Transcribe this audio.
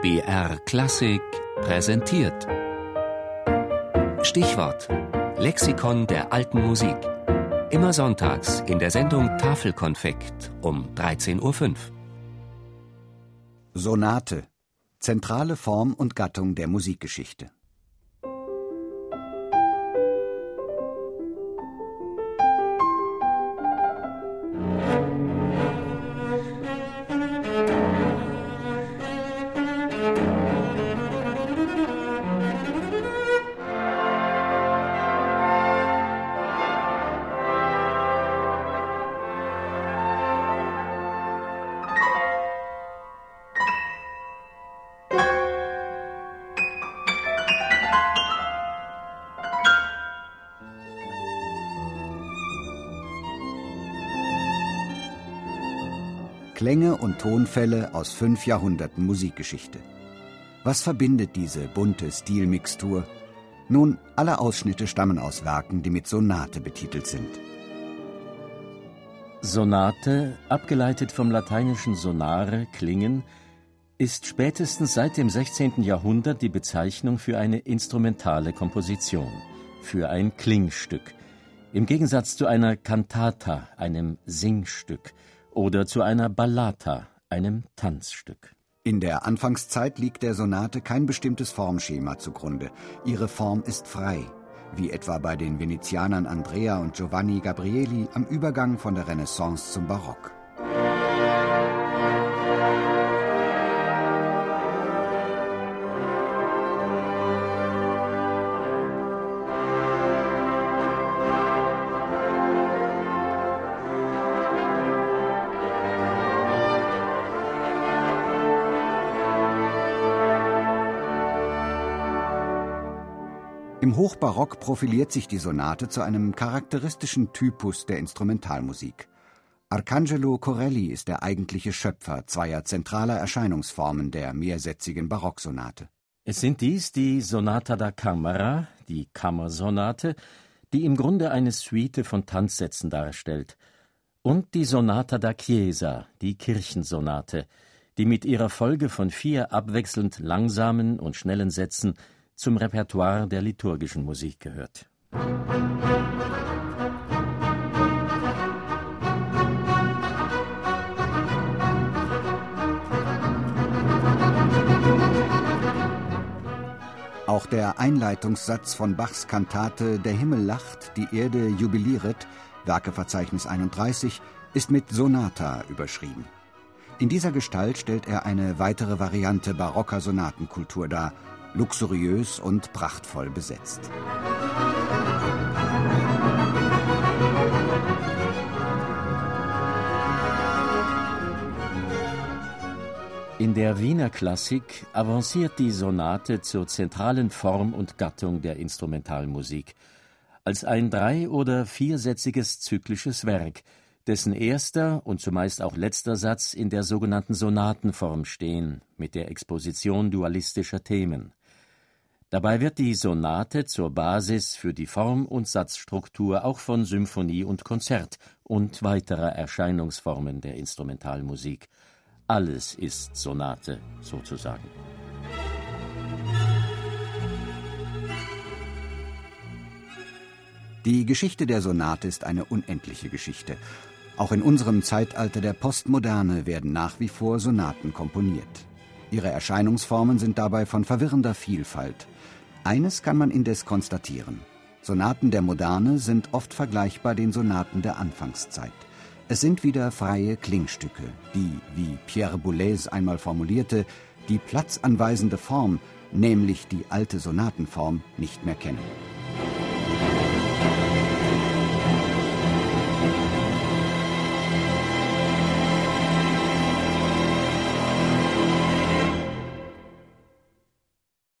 BR Klassik präsentiert. Stichwort: Lexikon der alten Musik. Immer sonntags in der Sendung Tafelkonfekt um 13.05 Uhr. Sonate. Zentrale Form und Gattung der Musikgeschichte. Klänge und Tonfälle aus fünf Jahrhunderten Musikgeschichte. Was verbindet diese bunte Stilmixtur? Nun, alle Ausschnitte stammen aus Werken, die mit Sonate betitelt sind. Sonate, abgeleitet vom lateinischen sonare, klingen, ist spätestens seit dem 16. Jahrhundert die Bezeichnung für eine instrumentale Komposition, für ein Klingstück, im Gegensatz zu einer Cantata, einem Singstück, oder zu einer Ballata, einem Tanzstück. In der Anfangszeit liegt der Sonate kein bestimmtes Formschema zugrunde. Ihre Form ist frei, wie etwa bei den Venezianern Andrea und Giovanni Gabrieli am Übergang von der Renaissance zum Barock. Im Hochbarock profiliert sich die Sonate zu einem charakteristischen Typus der Instrumentalmusik. Arcangelo Corelli ist der eigentliche Schöpfer zweier zentraler Erscheinungsformen der mehrsätzigen Barocksonate. Es sind dies die Sonata da Camera, die Kammersonate, die im Grunde eine Suite von Tanzsätzen darstellt, und die Sonata da Chiesa, die Kirchensonate, die mit ihrer Folge von vier abwechselnd langsamen und schnellen Sätzen zum Repertoire der liturgischen Musik gehört. Auch der Einleitungssatz von Bachs Kantate Der Himmel lacht, die Erde jubiliert, Werkeverzeichnis 31, ist mit Sonata überschrieben. In dieser Gestalt stellt er eine weitere Variante barocker Sonatenkultur dar, luxuriös und prachtvoll besetzt. In der Wiener Klassik avanciert die Sonate zur zentralen Form und Gattung der Instrumentalmusik als ein drei- oder viersätziges zyklisches Werk, dessen erster und zumeist auch letzter Satz in der sogenannten Sonatenform stehen, mit der Exposition dualistischer Themen. Dabei wird die Sonate zur Basis für die Form und Satzstruktur auch von Symphonie und Konzert und weiterer Erscheinungsformen der Instrumentalmusik. Alles ist Sonate sozusagen. Die Geschichte der Sonate ist eine unendliche Geschichte. Auch in unserem Zeitalter der Postmoderne werden nach wie vor Sonaten komponiert. Ihre Erscheinungsformen sind dabei von verwirrender Vielfalt. Eines kann man indes konstatieren. Sonaten der Moderne sind oft vergleichbar den Sonaten der Anfangszeit. Es sind wieder freie Klingstücke, die, wie Pierre Boulez einmal formulierte, die platzanweisende Form, nämlich die alte Sonatenform, nicht mehr kennen.